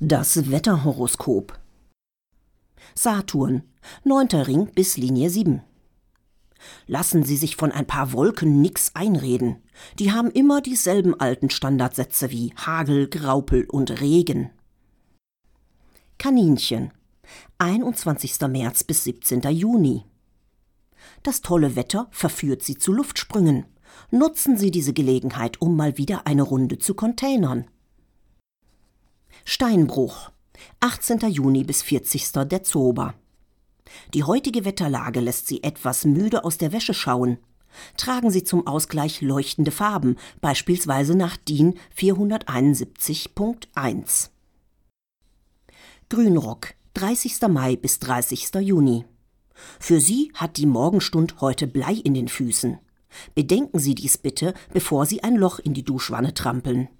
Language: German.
Das Wetterhoroskop. Saturn, 9. Ring bis Linie 7. Lassen Sie sich von ein paar Wolken nix einreden. Die haben immer dieselben alten Standardsätze wie Hagel, Graupel und Regen. Kaninchen, 21. März bis 17. Juni. Das tolle Wetter verführt Sie zu Luftsprüngen. Nutzen Sie diese Gelegenheit, um mal wieder eine Runde zu containern. Steinbruch, 18. Juni bis 40. Dezember. Die heutige Wetterlage lässt Sie etwas müde aus der Wäsche schauen. Tragen Sie zum Ausgleich leuchtende Farben, beispielsweise nach DIN 471.1. Grünrock, 30. Mai bis 30. Juni. Für Sie hat die Morgenstund heute Blei in den Füßen. Bedenken Sie dies bitte, bevor Sie ein Loch in die Duschwanne trampeln.